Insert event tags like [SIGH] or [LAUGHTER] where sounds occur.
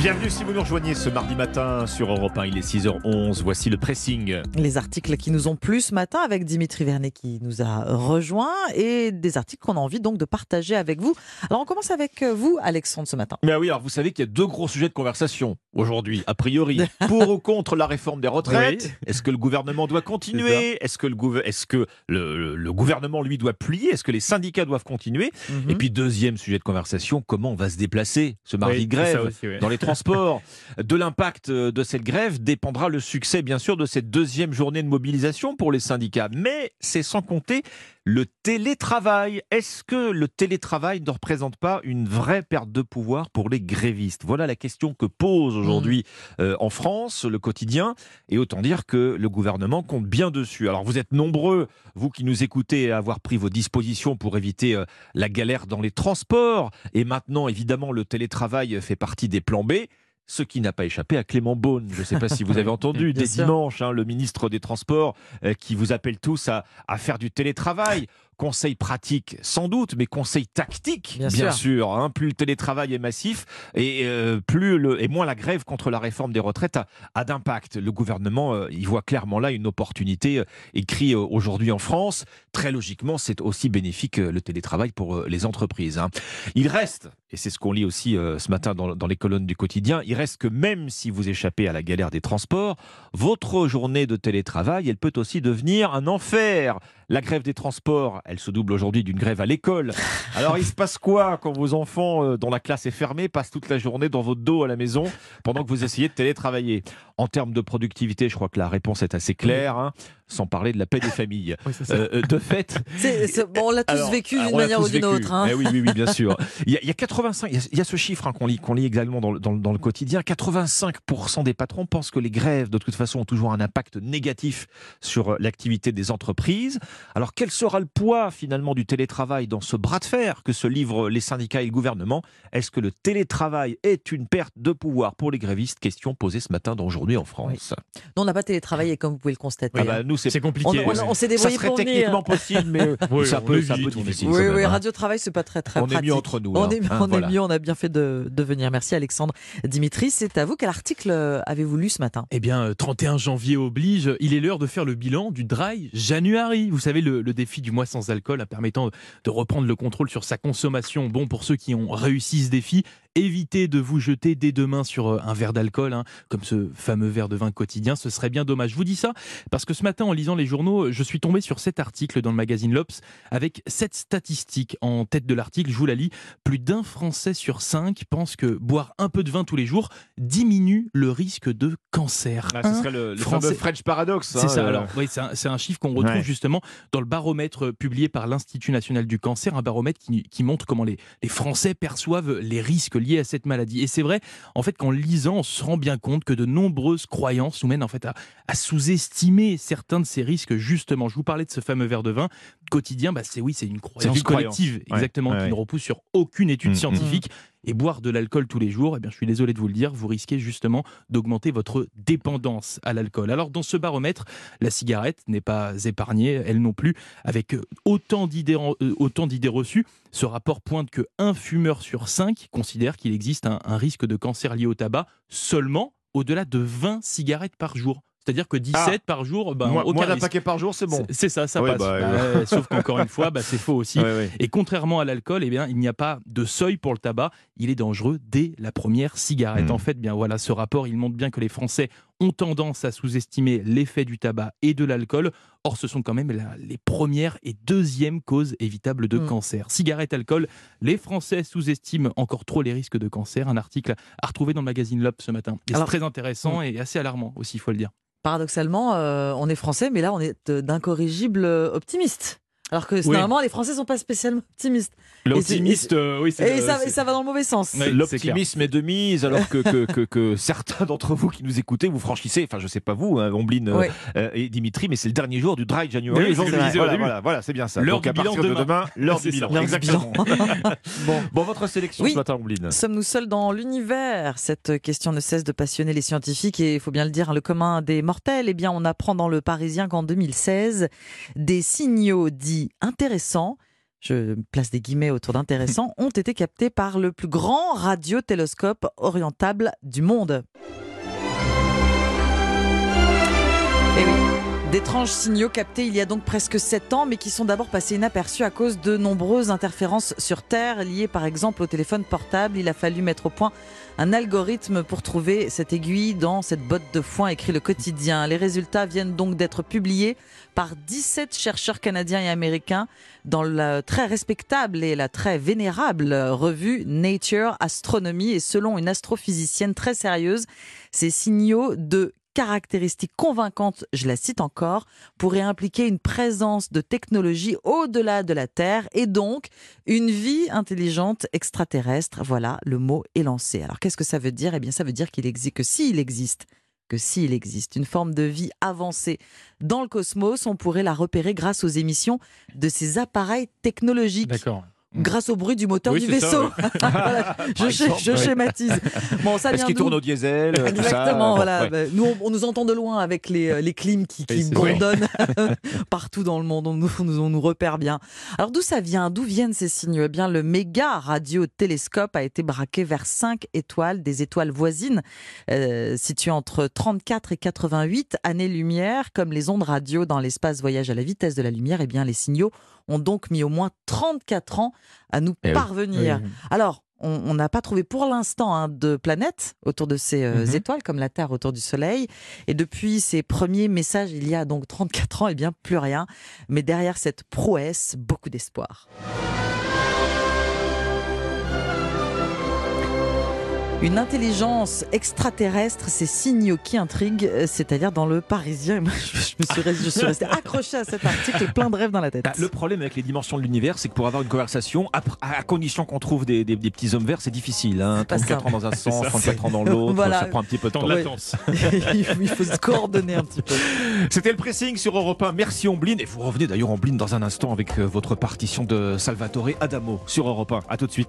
Bienvenue si vous nous rejoignez ce mardi matin sur Europe 1, il est 6h11, voici le pressing. Les articles qui nous ont plu ce matin avec Dimitri Vernet qui nous a rejoint et des articles qu'on a envie donc de partager avec vous. Alors on commence avec vous Alexandre ce matin. Mais oui, alors vous savez qu'il y a deux gros sujets de conversation aujourd'hui, a priori. [LAUGHS] Pour ou contre la réforme des retraites? Est-ce que le gouvernement doit continuer? Est-ce que, le, est que le, gouvernement lui doit plier? Est-ce que les syndicats doivent continuer? Mhm. Et puis deuxième sujet de conversation, comment on va se déplacer ce mardi de grève dans les transport. De l'impact de cette grève dépendra le succès, bien sûr, de cette deuxième journée de mobilisation pour les syndicats. Mais c'est sans compter le télétravail. Est-ce que le télétravail ne représente pas une vraie perte de pouvoir pour les grévistes? Voilà la question que pose aujourd'hui mmh. euh, en France le quotidien. Et autant dire que le gouvernement compte bien dessus. Alors vous êtes nombreux, vous qui nous écoutez, à avoir pris vos dispositions pour éviter euh, la galère dans les transports. Et maintenant, évidemment, le télétravail fait partie des plans B ce qui n'a pas échappé à Clément Beaune. Je ne sais pas si vous avez [LAUGHS] entendu dès dimanche, hein, le ministre des Transports euh, qui vous appelle tous à, à faire du télétravail conseil pratique sans doute, mais conseil tactique bien, sûr. hein. plus le télétravail est massif et euh, plus le, et moins la grève contre la réforme des retraites a, d'impact. Le gouvernement euh, il voit clairement là une opportunité euh, écrit aujourd'hui en France. Très logiquement, c'est aussi bénéfique le télétravail pour les entreprises. Hein. Il reste, et c'est ce qu'on lit aussi ce matin dans, dans les colonnes du quotidien, il reste que même si vous échappez à la galère des transports, votre journée de télétravail, elle peut aussi devenir un enfer. La grève des transports, elle se double aujourd'hui d'une grève à l'école. Alors il se passe quoi quand vos enfants, euh, dont la classe est fermée, passent toute la journée dans votre dos à la maison pendant que vous essayez de télétravailler? En termes de productivité, je crois que la réponse est assez claire. Hein sans parler de la paix des familles. Euh, euh, de fait. [LAUGHS] bon, on l'a tous vécu d'une manière ou d'une autre. Hein. Eh oui, oui, oui, bien sûr. [LAUGHS] Il y a, 85, il y a, ce chiffre hein, qu'on lit, qu'on lit également dans, dans, le quotidien. 85% des patrons pensent que les grèves, de toute façon, ont toujours un impact négatif sur l'activité des entreprises. Alors, quel sera le poids finalement du télétravail dans ce bras de fer que se livrent les syndicats et le gouvernement? Est-ce que le télétravail est une perte de pouvoir pour les grévistes? Question posée ce matin dans Aujourd'hui en France. Non, on n'a pas télétravaillé, comme vous pouvez le constater. Ah bah, hein. nous, c'est compliqué. On, s'est débrouillé ça serait techniquement possible, mais [LAUGHS] oui, ça peut, un peu difficile. Oui, oui, hein. radio travail, c'est pas très très on pratique. est mieux entre nous. On, est, on est mieux, on a bien fait de, de venir. Merci Alexandre. Dimitri, c'est à vous. Quel article avez-vous lu ce matin? Eh bien, 31 euh, janvier oblige, il est l'heure de faire le bilan du Dry January. Vous savez, le, le défi du mois sans alcool, permettant de reprendre le contrôle sur sa consommation. Bon, pour ceux qui ont réussi ce défi, évitez de vous jeter dès demain sur euh, un verre d'alcool, hein, comme ce fameux verre de vin quotidien. Ce serait bien dommage. Je vous dis ça parce que ce matin, en lisant les journaux, je suis tombé sur cet article dans le magazine L'Obs avec cette statistique en tête de l'article. Je vous la lis. Plus d'un Français sur cinq pense que boire un peu de vin tous les jours diminue le risque de cancer. Ah, ce serait le, fameux French Paradox. C'est ça. Euh. Alors, oui, c'est un, chiffre qu'on retrouve justement dans le baromètre publié par l'Institut national du cancer, un baromètre qui, montre comment les, les Français perçoivent les risques liées à cette maladie. Et c'est vrai, en fait, qu'en lisant, on se rend bien compte que de nombreuses croyances nous mènent en fait à, sous-estimer certains de ces risques. Justement, je vous parlais de ce fameux verre de vin quotidien. Bah, c'est oui, c'est une croyance collective, exactement, qui ne repousse sur aucune étude mm, mm. scientifique et boire de l'alcool tous les jours, eh bien, je suis désolé de vous le dire, vous risquez justement d'augmenter votre dépendance à l'alcool. Alors dans ce baromètre, la cigarette n'est pas épargnée, elle non plus, avec euh, autant d'idées, euh, autant d'idées reçues. Ce rapport pointe que un fumeur sur cinq considère qu'il existe un, un risque de cancer lié au tabac seulement au-delà de 20 cigarettes par jour. C'est-à-dire que 17 ah. par jour, ben, moins, d'un paquet par jour, c'est bon. C'est ça, ça passe. Bah, bah, sauf qu'encore une fois, bah, c'est faux aussi. [LAUGHS] Et contrairement à l'alcool, eh bien, il n'y a pas de seuil pour le tabac. Il est dangereux dès la première cigarette. Hmm. En fait, bien voilà, ce rapport, il montre bien que les Français ont tendance à sous-estimer l'effet du tabac et de l'alcool. Or, ce sont quand même les premières et deuxièmes causes évitables de hmm. cancer. Cigarette, alcool, les Français sous-estiment encore trop les risques de cancer. Un article à retrouver dans le magazine L'Op ce matin. C'est très intéressant hmm. et assez alarmant aussi, il faut le dire paradoxalement, euh, on est français, mais là, on est d'incorrigibles optimistes. Alors que normalement, les Français sont pas spécialement optimistes. L'optimiste, euh, oui, c'est. Et, ça, ça, va dans le mauvais sens. L'optimisme est, de mise, alors que, que, que, [LAUGHS] certains d'entre vous qui nous écoutez, vous franchissez, enfin, je sais pas vous, hein, Ombline euh, et Dimitri, mais c'est le dernier jour du Dry January. voilà, voilà, c'est bien ça. L'heure du bilan de demain, l'heure du bilan. Exactement. [LAUGHS] bon. bon, votre sélection ce matin, Ombline. Sommes-nous seuls dans l'univers? Cette question ne cesse de passionner les scientifiques et il faut bien le dire, le commun des mortels. Eh bien, on apprend dans le Parisien qu'en 2016, des signaux dits intéressants je place des guillemets autour d'intéressant, ont été captés par le plus grand radiotélescope orientable du monde. Eh. D'étranges signaux captés il y a donc presque 7 ans, mais qui sont d'abord passés inaperçus à cause de nombreuses interférences sur Terre, liées par exemple au téléphone portable. Il a fallu mettre au point un algorithme pour trouver cette aiguille dans cette botte de foin, écrit le quotidien. Les résultats viennent donc d'être publiés par 17 chercheurs canadiens et américains dans la très respectable et la très vénérable revue Nature Astronomy. Et selon une astrophysicienne très sérieuse, ces signaux de caractéristiques convaincantes, je la cite encore, pourraient impliquer une présence de technologie au-delà de la Terre et donc une vie intelligente extraterrestre. Voilà, le mot est lancé. Alors qu'est-ce que ça veut dire? Eh bien ça veut dire qu'il existe que s'il existe que s'il existe une forme de vie avancée dans le cosmos, on pourrait la repérer grâce aux émissions de ces appareils technologiques. D'accord. Mm. grâce au bruit du moteur du vaisseau. [LAUGHS] [LAUGHS] je, schématise. Bon, ça Est-ce qu'il tourne au diesel euh, Exactement. voilà. Bah, nous, on, nous entend de loin avec les, euh, les clims qui, qui bourdonnent [LAUGHS] partout dans le monde. On nous, on nous repère bien. Alors, d'où ça vient? D'où viennent ces signaux Eh bien, le méga radiotélescope a été braqué vers 5 étoiles, des étoiles voisines, euh, situées entre 34 et 88 années-lumière. Comme les ondes radio dans l'espace voyagent à la vitesse de la lumière, eh bien, les signaux ont donc mis au moins 34 ans à nous eh parvenir. Alors, on n'a pas trouvé pour l'instant hein, de planète autour de ces euh, mhm. étoiles, comme la Terre autour du Soleil. Et depuis ces premiers messages, il y a donc 34 ans, et eh bien plus rien. Mais derrière cette prouesse, beaucoup d'espoir. Une intelligence extraterrestre, ces signaux qui intriguent, euh, c'est-à-dire dans le Parisien. [LAUGHS] je, me suis, je resté accroché à cet article, plein de rêves dans la tête. Bah, le problème avec les dimensions de l'univers, c'est que pour avoir une conversation, à, condition qu'on trouve des, petits hommes verts, c'est difficile. Hein. 34 ans dans un sens, 34 ans dans l'autre, [LAUGHS] ça prend un petit peu de temps. latence. [LAUGHS] il faut se coordonner un petit peu. C'était le pressing sur Europe 1. Merci Ombline. Et vous revenez d'ailleurs Ombline dans un instant avec euh, votre partition de Salvatore Adamo sur Europe 1. A tout de suite.